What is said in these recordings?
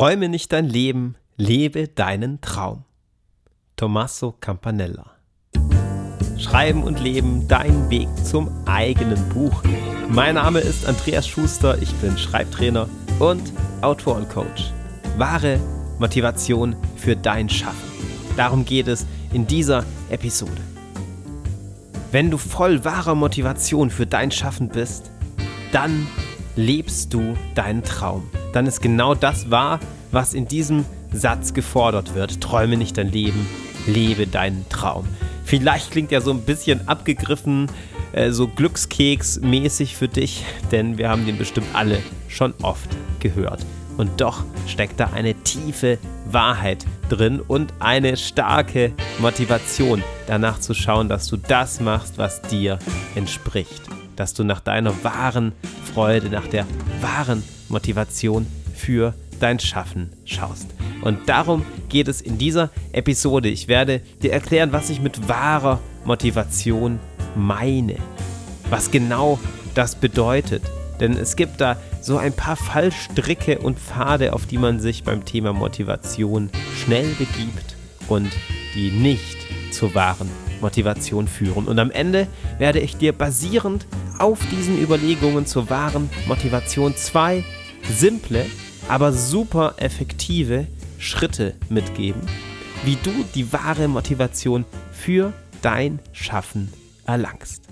Träume nicht dein Leben, lebe deinen Traum. Tommaso Campanella. Schreiben und Leben, dein Weg zum eigenen Buch. Mein Name ist Andreas Schuster, ich bin Schreibtrainer und Autorencoach. Wahre Motivation für dein Schaffen. Darum geht es in dieser Episode. Wenn du voll wahrer Motivation für dein Schaffen bist, dann lebst du deinen Traum. Dann ist genau das wahr, was in diesem Satz gefordert wird. Träume nicht dein Leben, lebe deinen Traum. Vielleicht klingt er so ein bisschen abgegriffen, äh, so Glückskeks-mäßig für dich, denn wir haben den bestimmt alle schon oft gehört. Und doch steckt da eine tiefe Wahrheit drin und eine starke Motivation, danach zu schauen, dass du das machst, was dir entspricht dass du nach deiner wahren Freude, nach der wahren Motivation für dein Schaffen schaust. Und darum geht es in dieser Episode. Ich werde dir erklären, was ich mit wahrer Motivation meine. Was genau das bedeutet. Denn es gibt da so ein paar Fallstricke und Pfade, auf die man sich beim Thema Motivation schnell begibt und die nicht zur wahren Motivation führen. Und am Ende werde ich dir basierend auf diesen Überlegungen zur wahren Motivation zwei simple, aber super effektive Schritte mitgeben, wie du die wahre Motivation für dein Schaffen erlangst.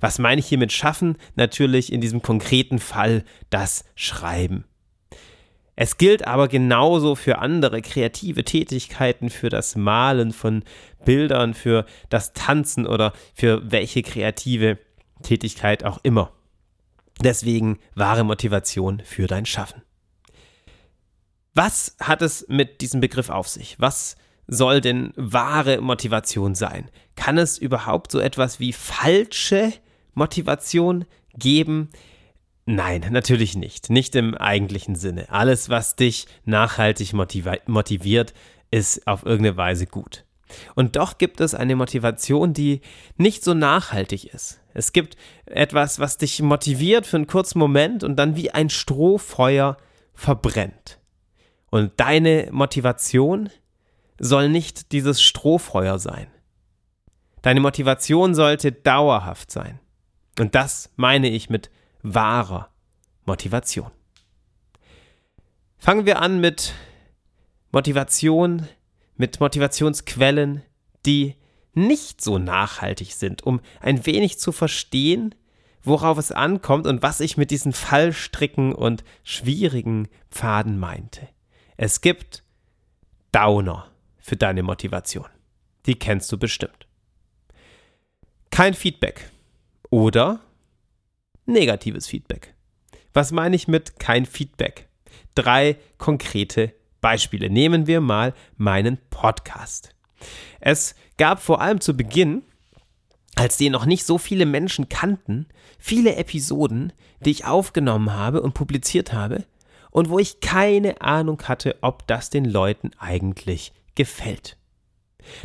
Was meine ich hier mit Schaffen? Natürlich in diesem konkreten Fall das Schreiben. Es gilt aber genauso für andere kreative Tätigkeiten, für das Malen von Bildern, für das Tanzen oder für welche kreative Tätigkeit auch immer. Deswegen wahre Motivation für dein Schaffen. Was hat es mit diesem Begriff auf sich? Was soll denn wahre Motivation sein? Kann es überhaupt so etwas wie falsche Motivation geben? Nein, natürlich nicht. Nicht im eigentlichen Sinne. Alles, was dich nachhaltig motiviert, ist auf irgendeine Weise gut. Und doch gibt es eine Motivation, die nicht so nachhaltig ist. Es gibt etwas, was dich motiviert für einen kurzen Moment und dann wie ein Strohfeuer verbrennt. Und deine Motivation soll nicht dieses Strohfeuer sein. Deine Motivation sollte dauerhaft sein. Und das meine ich mit wahrer Motivation. Fangen wir an mit Motivation, mit Motivationsquellen, die nicht so nachhaltig sind, um ein wenig zu verstehen, worauf es ankommt und was ich mit diesen Fallstricken und schwierigen Pfaden meinte. Es gibt Downer für deine Motivation. Die kennst du bestimmt. Kein Feedback oder negatives Feedback. Was meine ich mit kein Feedback? Drei konkrete Beispiele. Nehmen wir mal meinen Podcast. Es gab vor allem zu Beginn, als den noch nicht so viele Menschen kannten, viele Episoden, die ich aufgenommen habe und publiziert habe und wo ich keine Ahnung hatte, ob das den Leuten eigentlich gefällt.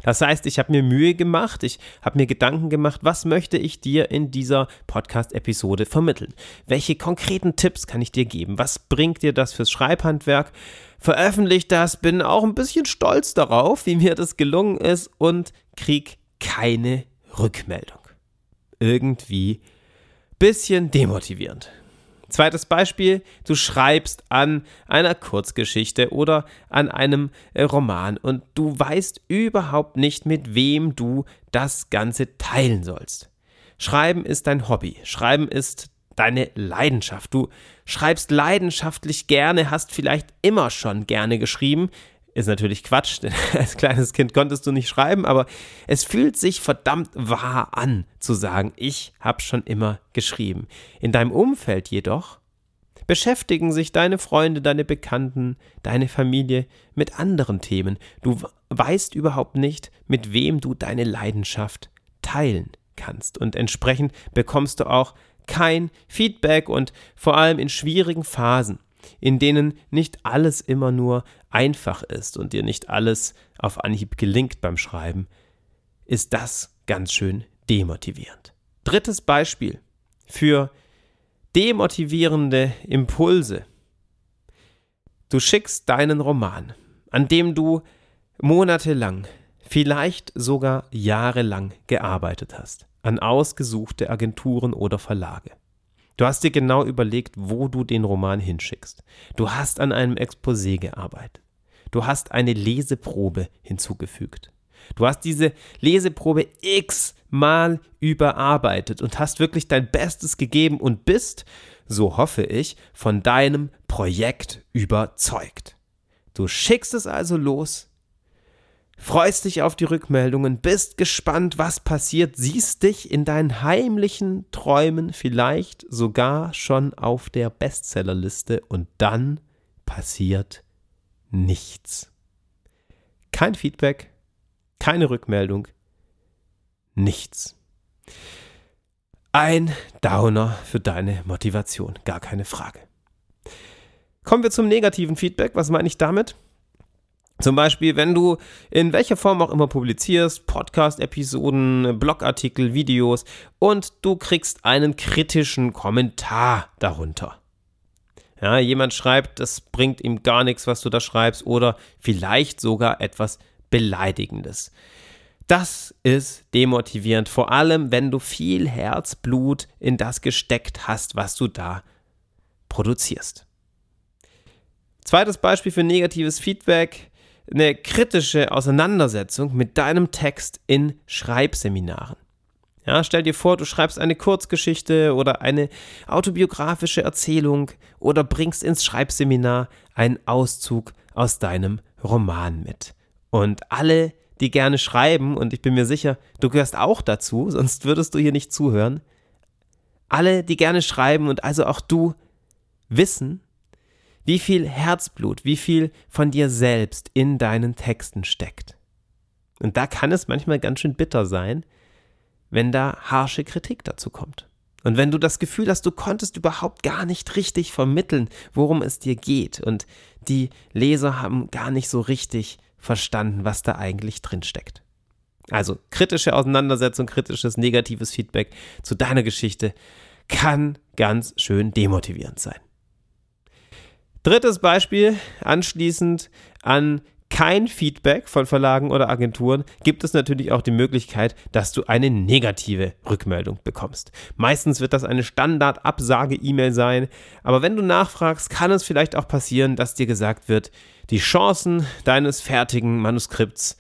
Das heißt, ich habe mir Mühe gemacht, ich habe mir Gedanken gemacht, was möchte ich dir in dieser Podcast-Episode vermitteln? Welche konkreten Tipps kann ich dir geben? Was bringt dir das fürs Schreibhandwerk? Veröffentlicht das, bin auch ein bisschen stolz darauf, wie mir das gelungen ist und krieg keine Rückmeldung. Irgendwie bisschen demotivierend. Zweites Beispiel, du schreibst an einer Kurzgeschichte oder an einem äh, Roman und du weißt überhaupt nicht, mit wem du das Ganze teilen sollst. Schreiben ist dein Hobby, Schreiben ist deine Leidenschaft. Du schreibst leidenschaftlich gerne, hast vielleicht immer schon gerne geschrieben, ist natürlich Quatsch, denn als kleines Kind konntest du nicht schreiben, aber es fühlt sich verdammt wahr an, zu sagen, ich habe schon immer geschrieben. In deinem Umfeld jedoch beschäftigen sich deine Freunde, deine Bekannten, deine Familie mit anderen Themen. Du weißt überhaupt nicht, mit wem du deine Leidenschaft teilen kannst. Und entsprechend bekommst du auch kein Feedback und vor allem in schwierigen Phasen in denen nicht alles immer nur einfach ist und dir nicht alles auf Anhieb gelingt beim Schreiben, ist das ganz schön demotivierend. Drittes Beispiel für demotivierende Impulse. Du schickst deinen Roman, an dem du monatelang, vielleicht sogar jahrelang gearbeitet hast, an ausgesuchte Agenturen oder Verlage. Du hast dir genau überlegt, wo du den Roman hinschickst. Du hast an einem Exposé gearbeitet. Du hast eine Leseprobe hinzugefügt. Du hast diese Leseprobe x-mal überarbeitet und hast wirklich dein Bestes gegeben und bist, so hoffe ich, von deinem Projekt überzeugt. Du schickst es also los, freust dich auf die Rückmeldungen, bist gespannt, was passiert, siehst dich in deinen heimlichen Träumen vielleicht sogar schon auf der Bestsellerliste und dann passiert nichts. Kein Feedback, keine Rückmeldung, nichts. Ein Downer für deine Motivation, gar keine Frage. Kommen wir zum negativen Feedback. Was meine ich damit? Zum Beispiel, wenn du in welcher Form auch immer publizierst, Podcast-Episoden, Blogartikel, Videos und du kriegst einen kritischen Kommentar darunter. Ja, jemand schreibt, das bringt ihm gar nichts, was du da schreibst, oder vielleicht sogar etwas Beleidigendes. Das ist demotivierend, vor allem wenn du viel Herzblut in das gesteckt hast, was du da produzierst. Zweites Beispiel für negatives Feedback, eine kritische Auseinandersetzung mit deinem Text in Schreibseminaren. Ja, stell dir vor, du schreibst eine Kurzgeschichte oder eine autobiografische Erzählung oder bringst ins Schreibseminar einen Auszug aus deinem Roman mit. Und alle, die gerne schreiben, und ich bin mir sicher, du gehörst auch dazu, sonst würdest du hier nicht zuhören, alle, die gerne schreiben und also auch du, wissen, wie viel Herzblut, wie viel von dir selbst in deinen Texten steckt. Und da kann es manchmal ganz schön bitter sein, wenn da harsche Kritik dazu kommt. Und wenn du das Gefühl hast, du konntest überhaupt gar nicht richtig vermitteln, worum es dir geht und die Leser haben gar nicht so richtig verstanden, was da eigentlich drin steckt. Also kritische Auseinandersetzung, kritisches, negatives Feedback zu deiner Geschichte kann ganz schön demotivierend sein. Drittes Beispiel, anschließend an kein Feedback von Verlagen oder Agenturen, gibt es natürlich auch die Möglichkeit, dass du eine negative Rückmeldung bekommst. Meistens wird das eine Standard-Absage-E-Mail sein, aber wenn du nachfragst, kann es vielleicht auch passieren, dass dir gesagt wird, die Chancen deines fertigen Manuskripts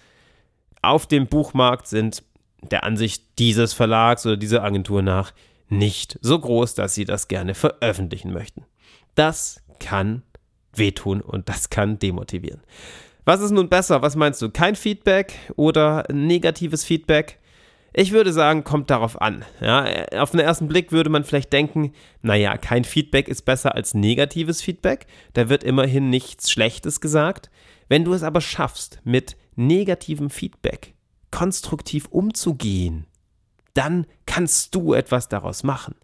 auf dem Buchmarkt sind der Ansicht dieses Verlags oder dieser Agentur nach nicht so groß, dass sie das gerne veröffentlichen möchten. Das kann wehtun und das kann demotivieren. Was ist nun besser? Was meinst du? Kein Feedback oder negatives Feedback? Ich würde sagen, kommt darauf an. Ja, auf den ersten Blick würde man vielleicht denken, naja, kein Feedback ist besser als negatives Feedback. Da wird immerhin nichts Schlechtes gesagt. Wenn du es aber schaffst, mit negativem Feedback konstruktiv umzugehen, dann kannst du etwas daraus machen.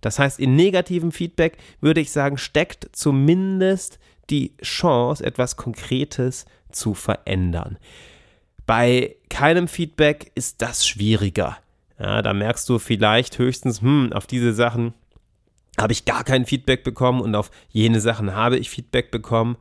Das heißt, in negativem Feedback würde ich sagen, steckt zumindest die Chance, etwas Konkretes zu verändern. Bei keinem Feedback ist das schwieriger. Ja, da merkst du vielleicht höchstens, hm, auf diese Sachen habe ich gar kein Feedback bekommen und auf jene Sachen habe ich Feedback bekommen.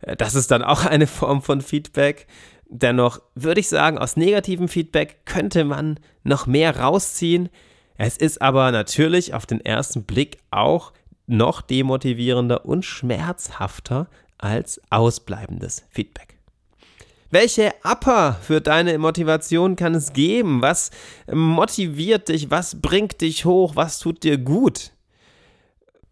Äh, das ist dann auch eine Form von Feedback. Dennoch würde ich sagen, aus negativem Feedback könnte man noch mehr rausziehen. Es ist aber natürlich auf den ersten Blick auch noch demotivierender und schmerzhafter als ausbleibendes Feedback. Welche Upper für deine Motivation kann es geben? Was motiviert dich? Was bringt dich hoch? Was tut dir gut?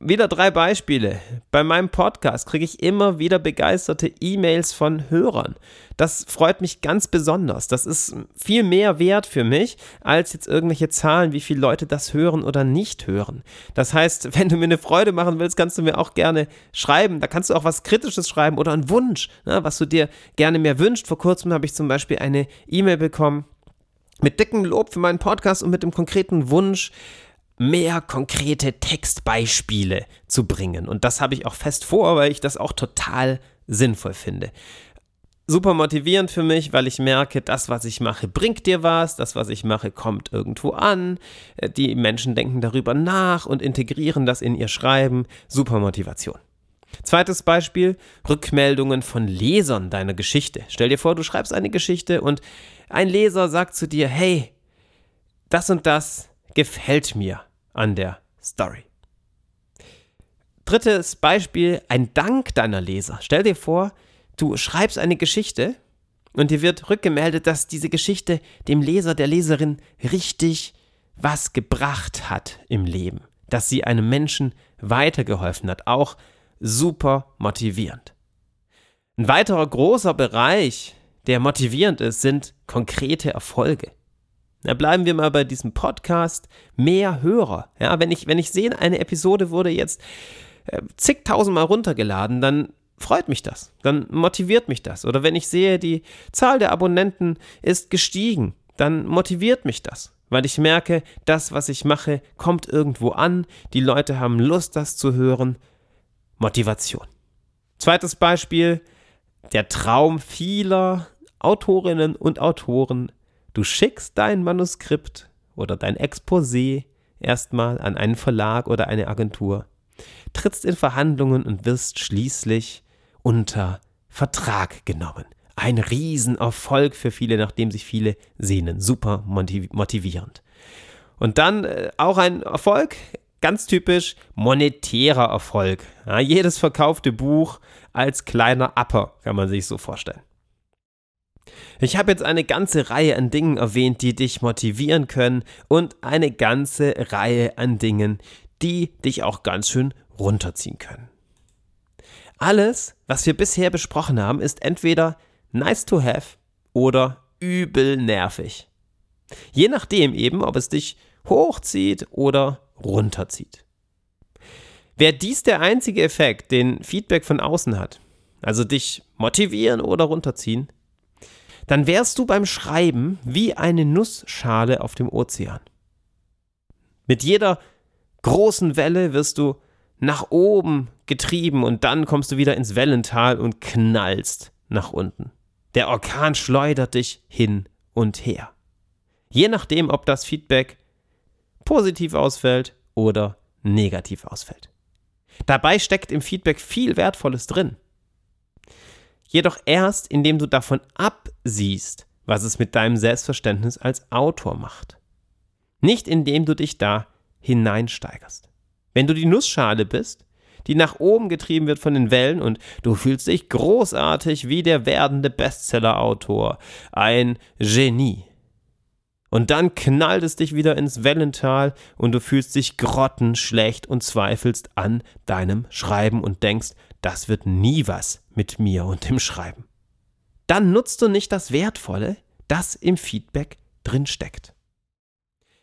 Wieder drei Beispiele. Bei meinem Podcast kriege ich immer wieder begeisterte E-Mails von Hörern. Das freut mich ganz besonders. Das ist viel mehr wert für mich, als jetzt irgendwelche Zahlen, wie viele Leute das hören oder nicht hören. Das heißt, wenn du mir eine Freude machen willst, kannst du mir auch gerne schreiben. Da kannst du auch was Kritisches schreiben oder einen Wunsch, ne, was du dir gerne mehr wünscht. Vor kurzem habe ich zum Beispiel eine E-Mail bekommen mit dickem Lob für meinen Podcast und mit dem konkreten Wunsch, mehr konkrete Textbeispiele zu bringen. Und das habe ich auch fest vor, weil ich das auch total sinnvoll finde. Super motivierend für mich, weil ich merke, das, was ich mache, bringt dir was, das, was ich mache, kommt irgendwo an. Die Menschen denken darüber nach und integrieren das in ihr Schreiben. Super Motivation. Zweites Beispiel, Rückmeldungen von Lesern deiner Geschichte. Stell dir vor, du schreibst eine Geschichte und ein Leser sagt zu dir, hey, das und das gefällt mir an der Story. Drittes Beispiel, ein Dank deiner Leser. Stell dir vor, du schreibst eine Geschichte und dir wird rückgemeldet, dass diese Geschichte dem Leser, der Leserin richtig was gebracht hat im Leben, dass sie einem Menschen weitergeholfen hat, auch super motivierend. Ein weiterer großer Bereich, der motivierend ist, sind konkrete Erfolge. Da bleiben wir mal bei diesem Podcast. Mehr Hörer. Ja, wenn ich, wenn ich sehe, eine Episode wurde jetzt äh, zigtausendmal runtergeladen, dann freut mich das. Dann motiviert mich das. Oder wenn ich sehe, die Zahl der Abonnenten ist gestiegen, dann motiviert mich das. Weil ich merke, das, was ich mache, kommt irgendwo an. Die Leute haben Lust, das zu hören. Motivation. Zweites Beispiel, der Traum vieler Autorinnen und Autoren Du schickst dein Manuskript oder dein Exposé erstmal an einen Verlag oder eine Agentur, trittst in Verhandlungen und wirst schließlich unter Vertrag genommen. Ein Riesenerfolg für viele, nachdem sich viele sehnen. Super motivierend. Und dann äh, auch ein Erfolg, ganz typisch monetärer Erfolg. Ja, jedes verkaufte Buch als kleiner Upper, kann man sich so vorstellen. Ich habe jetzt eine ganze Reihe an Dingen erwähnt, die dich motivieren können und eine ganze Reihe an Dingen, die dich auch ganz schön runterziehen können. Alles, was wir bisher besprochen haben, ist entweder nice to have oder übel nervig. Je nachdem eben, ob es dich hochzieht oder runterzieht. Wäre dies der einzige Effekt, den Feedback von außen hat, also dich motivieren oder runterziehen, dann wärst du beim Schreiben wie eine Nussschale auf dem Ozean. Mit jeder großen Welle wirst du nach oben getrieben und dann kommst du wieder ins Wellental und knallst nach unten. Der Orkan schleudert dich hin und her. Je nachdem, ob das Feedback positiv ausfällt oder negativ ausfällt. Dabei steckt im Feedback viel Wertvolles drin jedoch erst, indem du davon absiehst, was es mit deinem Selbstverständnis als Autor macht. Nicht indem du dich da hineinsteigerst. Wenn du die Nussschale bist, die nach oben getrieben wird von den Wellen und du fühlst dich großartig wie der werdende Bestsellerautor, ein Genie. Und dann knallt es dich wieder ins Wellental und du fühlst dich grottenschlecht und zweifelst an deinem Schreiben und denkst, das wird nie was mit mir und dem Schreiben. Dann nutzt du nicht das Wertvolle, das im Feedback drin steckt.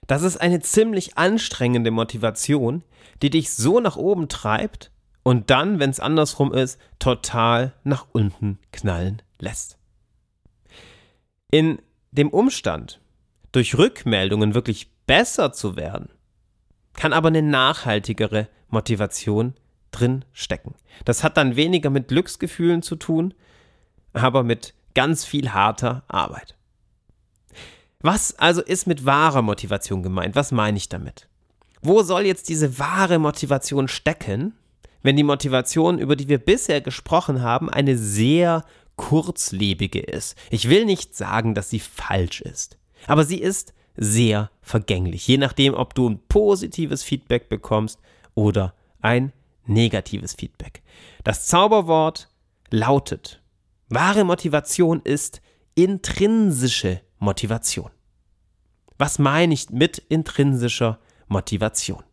Das ist eine ziemlich anstrengende Motivation, die dich so nach oben treibt und dann, wenn es andersrum ist, total nach unten knallen lässt. In dem Umstand, durch Rückmeldungen wirklich besser zu werden, kann aber eine nachhaltigere Motivation drin stecken. Das hat dann weniger mit Glücksgefühlen zu tun, aber mit ganz viel harter Arbeit. Was also ist mit wahrer Motivation gemeint? Was meine ich damit? Wo soll jetzt diese wahre Motivation stecken, wenn die Motivation, über die wir bisher gesprochen haben, eine sehr kurzlebige ist? Ich will nicht sagen, dass sie falsch ist, aber sie ist sehr vergänglich, je nachdem, ob du ein positives Feedback bekommst oder ein negatives Feedback. Das Zauberwort lautet, wahre Motivation ist intrinsische Motivation. Was meine ich mit intrinsischer Motivation?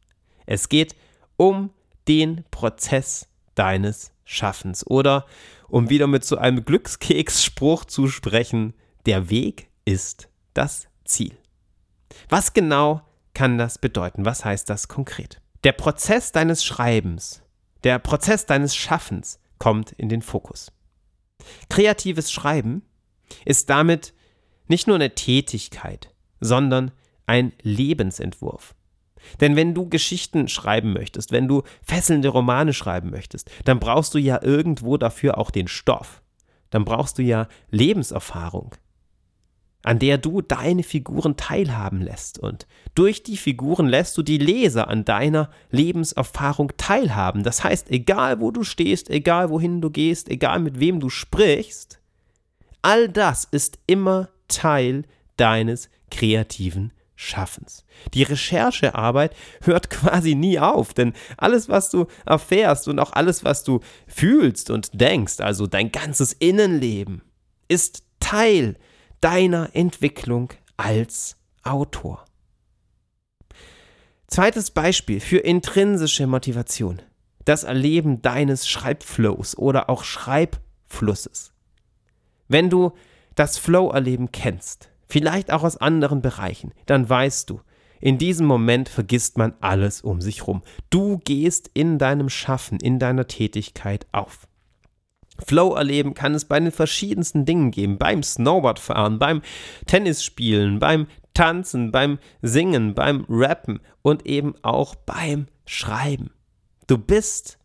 Es geht um den Prozess deines Schaffens oder um wieder mit so einem Glückskeksspruch zu sprechen, der Weg ist das Ziel. Was genau kann das bedeuten? Was heißt das konkret? Der Prozess deines Schreibens der Prozess deines Schaffens kommt in den Fokus. Kreatives Schreiben ist damit nicht nur eine Tätigkeit, sondern ein Lebensentwurf. Denn wenn du Geschichten schreiben möchtest, wenn du fesselnde Romane schreiben möchtest, dann brauchst du ja irgendwo dafür auch den Stoff. Dann brauchst du ja Lebenserfahrung. An der du deine Figuren teilhaben lässt. Und durch die Figuren lässt du die Leser an deiner Lebenserfahrung teilhaben. Das heißt, egal wo du stehst, egal wohin du gehst, egal mit wem du sprichst, all das ist immer Teil deines kreativen Schaffens. Die Recherchearbeit hört quasi nie auf, denn alles, was du erfährst und auch alles, was du fühlst und denkst, also dein ganzes Innenleben, ist Teil deiner Entwicklung als Autor. Zweites Beispiel für intrinsische Motivation. Das Erleben deines Schreibflows oder auch Schreibflusses. Wenn du das Flow-Erleben kennst, vielleicht auch aus anderen Bereichen, dann weißt du, in diesem Moment vergisst man alles um sich rum. Du gehst in deinem Schaffen, in deiner Tätigkeit auf. Flow erleben kann es bei den verschiedensten Dingen geben. Beim Snowboardfahren, beim Tennisspielen, beim Tanzen, beim Singen, beim Rappen und eben auch beim Schreiben. Du bist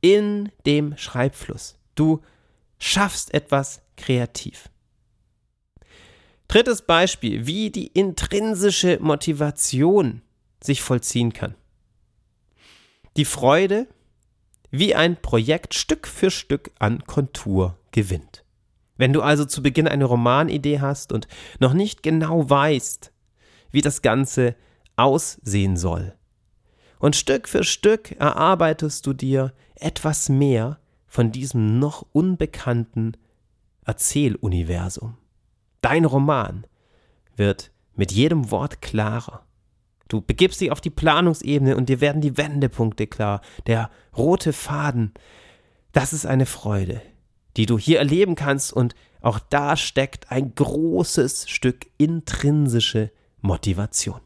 in dem Schreibfluss. Du schaffst etwas kreativ. Drittes Beispiel, wie die intrinsische Motivation sich vollziehen kann. Die Freude, wie ein Projekt Stück für Stück an Kontur gewinnt. Wenn du also zu Beginn eine Romanidee hast und noch nicht genau weißt, wie das Ganze aussehen soll, und Stück für Stück erarbeitest du dir etwas mehr von diesem noch unbekannten Erzähluniversum. Dein Roman wird mit jedem Wort klarer. Du begibst dich auf die Planungsebene und dir werden die Wendepunkte klar. Der rote Faden, das ist eine Freude, die du hier erleben kannst und auch da steckt ein großes Stück intrinsische Motivation.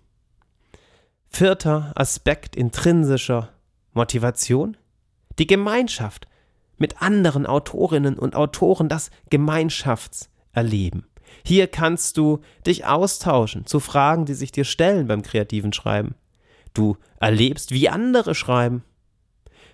Vierter Aspekt intrinsischer Motivation, die Gemeinschaft mit anderen Autorinnen und Autoren, das Gemeinschaftserleben. Hier kannst du dich austauschen zu Fragen, die sich dir stellen beim kreativen Schreiben. Du erlebst, wie andere schreiben.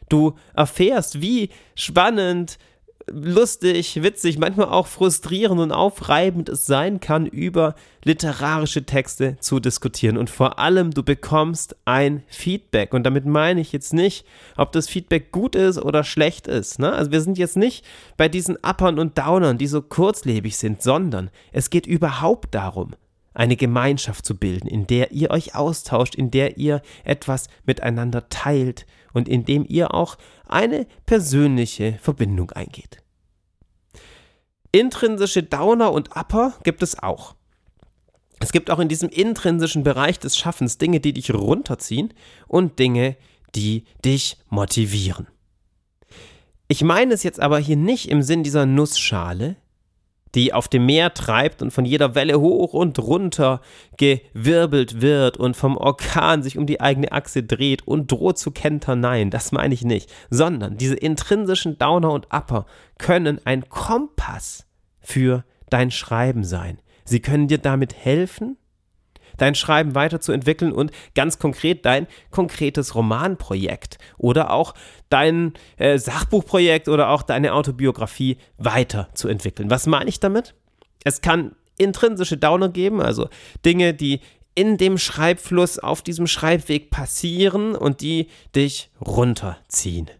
Du erfährst, wie spannend lustig, witzig, manchmal auch frustrierend und aufreibend es sein kann, über literarische Texte zu diskutieren. Und vor allem, du bekommst ein Feedback. Und damit meine ich jetzt nicht, ob das Feedback gut ist oder schlecht ist. Ne? Also wir sind jetzt nicht bei diesen Uppern und Downern, die so kurzlebig sind, sondern es geht überhaupt darum, eine Gemeinschaft zu bilden, in der ihr euch austauscht, in der ihr etwas miteinander teilt und in dem ihr auch eine persönliche Verbindung eingeht. Intrinsische Downer und Upper gibt es auch. Es gibt auch in diesem intrinsischen Bereich des Schaffens Dinge, die dich runterziehen und Dinge, die dich motivieren. Ich meine es jetzt aber hier nicht im Sinn dieser Nussschale, die auf dem Meer treibt und von jeder Welle hoch und runter gewirbelt wird und vom Orkan sich um die eigene Achse dreht und droht zu kentern. Nein, das meine ich nicht. Sondern diese intrinsischen Downer und Upper können ein Kompass für dein Schreiben sein. Sie können dir damit helfen, dein Schreiben weiterzuentwickeln und ganz konkret dein konkretes Romanprojekt oder auch dein äh, Sachbuchprojekt oder auch deine Autobiografie weiterzuentwickeln. Was meine ich damit? Es kann intrinsische Downer geben, also Dinge, die in dem Schreibfluss auf diesem Schreibweg passieren und die dich runterziehen.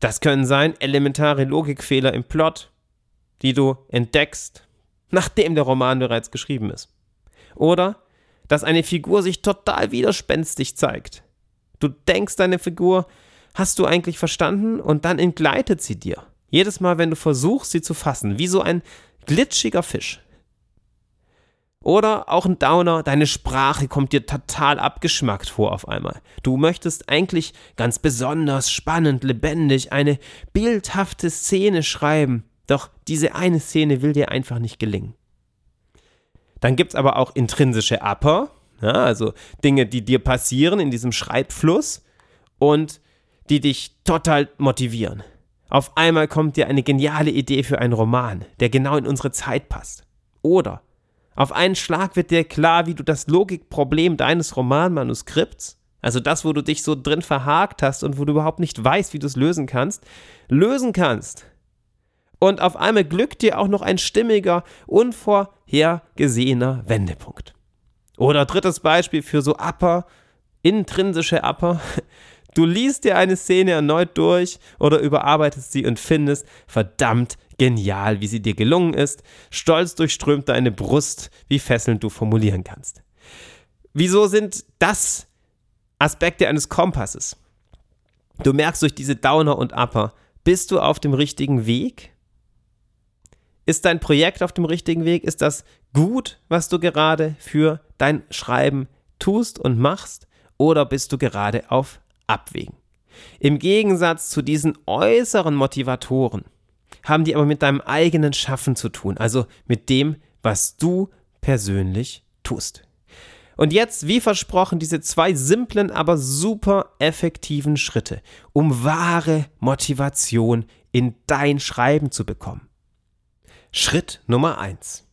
Das können sein elementare Logikfehler im Plot, die du entdeckst, nachdem der Roman bereits geschrieben ist. Oder dass eine Figur sich total widerspenstig zeigt. Du denkst, deine Figur hast du eigentlich verstanden und dann entgleitet sie dir. Jedes Mal, wenn du versuchst, sie zu fassen, wie so ein glitschiger Fisch. Oder auch ein Downer, deine Sprache kommt dir total abgeschmackt vor auf einmal. Du möchtest eigentlich ganz besonders spannend, lebendig eine bildhafte Szene schreiben, doch diese eine Szene will dir einfach nicht gelingen. Dann gibt es aber auch intrinsische Upper, ja, also Dinge, die dir passieren in diesem Schreibfluss und die dich total motivieren. Auf einmal kommt dir eine geniale Idee für einen Roman, der genau in unsere Zeit passt. Oder auf einen Schlag wird dir klar, wie du das Logikproblem deines Romanmanuskripts, also das, wo du dich so drin verhakt hast und wo du überhaupt nicht weißt, wie du es lösen kannst, lösen kannst. Und auf einmal glückt dir auch noch ein stimmiger, unvorhergesehener Wendepunkt. Oder drittes Beispiel für so Upper, intrinsische Upper. Du liest dir eine Szene erneut durch oder überarbeitest sie und findest verdammt genial, wie sie dir gelungen ist. Stolz durchströmt deine Brust, wie fesselnd du formulieren kannst. Wieso sind das Aspekte eines Kompasses? Du merkst durch diese Downer und Upper, bist du auf dem richtigen Weg? Ist dein Projekt auf dem richtigen Weg? Ist das gut, was du gerade für dein Schreiben tust und machst? Oder bist du gerade auf Abwägen? Im Gegensatz zu diesen äußeren Motivatoren haben die aber mit deinem eigenen Schaffen zu tun, also mit dem, was du persönlich tust. Und jetzt, wie versprochen, diese zwei simplen, aber super effektiven Schritte, um wahre Motivation in dein Schreiben zu bekommen. Schritt Nummer eins: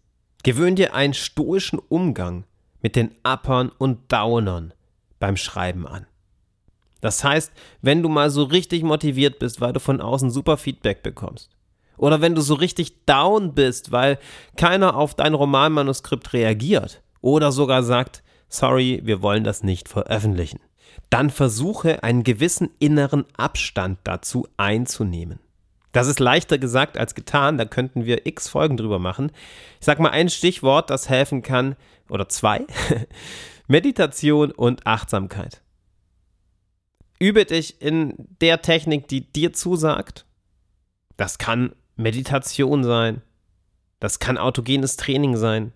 Gewöhn dir einen stoischen Umgang mit den Uppern und Downern beim Schreiben an. Das heißt, wenn du mal so richtig motiviert bist, weil du von außen super Feedback bekommst, oder wenn du so richtig down bist, weil keiner auf dein Romanmanuskript reagiert, oder sogar sagt, sorry, wir wollen das nicht veröffentlichen. Dann versuche einen gewissen inneren Abstand dazu einzunehmen. Das ist leichter gesagt als getan, da könnten wir x Folgen drüber machen. Ich sag mal ein Stichwort, das helfen kann, oder zwei. Meditation und Achtsamkeit. Übe dich in der Technik, die dir zusagt. Das kann Meditation sein. Das kann autogenes Training sein.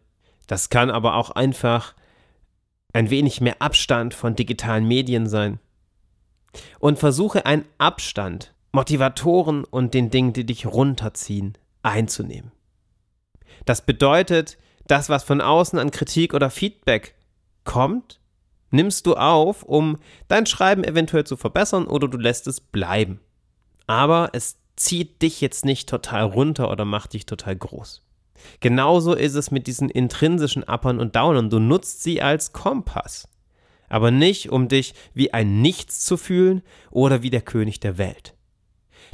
Das kann aber auch einfach ein wenig mehr Abstand von digitalen Medien sein. Und versuche einen Abstand, Motivatoren und den Dingen, die dich runterziehen, einzunehmen. Das bedeutet, das, was von außen an Kritik oder Feedback kommt, nimmst du auf, um dein Schreiben eventuell zu verbessern oder du lässt es bleiben. Aber es zieht dich jetzt nicht total runter oder macht dich total groß. Genauso ist es mit diesen intrinsischen Uppern und Downern. Du nutzt sie als Kompass. Aber nicht, um dich wie ein Nichts zu fühlen oder wie der König der Welt.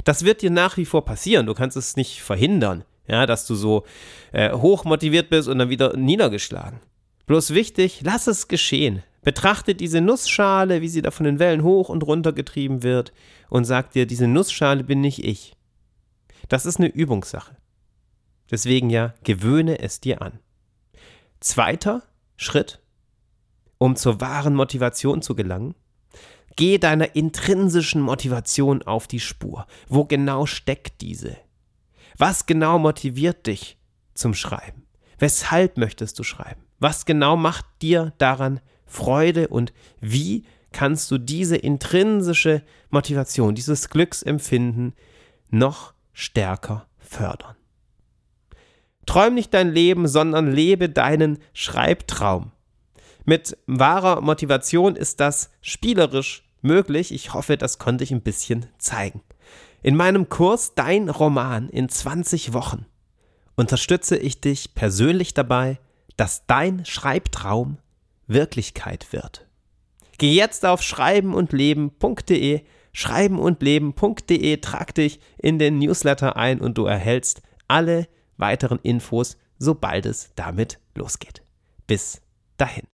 Das wird dir nach wie vor passieren. Du kannst es nicht verhindern, ja, dass du so äh, hoch motiviert bist und dann wieder niedergeschlagen. Bloß wichtig, lass es geschehen. Betrachte diese Nussschale, wie sie da von den Wellen hoch und runter getrieben wird und sag dir, diese Nussschale bin nicht ich. Das ist eine Übungssache. Deswegen ja, gewöhne es dir an. Zweiter Schritt, um zur wahren Motivation zu gelangen, geh deiner intrinsischen Motivation auf die Spur. Wo genau steckt diese? Was genau motiviert dich zum Schreiben? Weshalb möchtest du schreiben? Was genau macht dir daran Freude und wie kannst du diese intrinsische Motivation, dieses Glücksempfinden noch stärker fördern? Träum nicht dein Leben, sondern lebe deinen Schreibtraum. Mit wahrer Motivation ist das spielerisch möglich. Ich hoffe, das konnte ich ein bisschen zeigen. In meinem Kurs Dein Roman in 20 Wochen unterstütze ich dich persönlich dabei, dass dein Schreibtraum Wirklichkeit wird. Geh jetzt auf schreibenundleben.de, schreibenundleben.de, trag dich in den Newsletter ein und du erhältst alle weiteren Infos, sobald es damit losgeht. Bis dahin.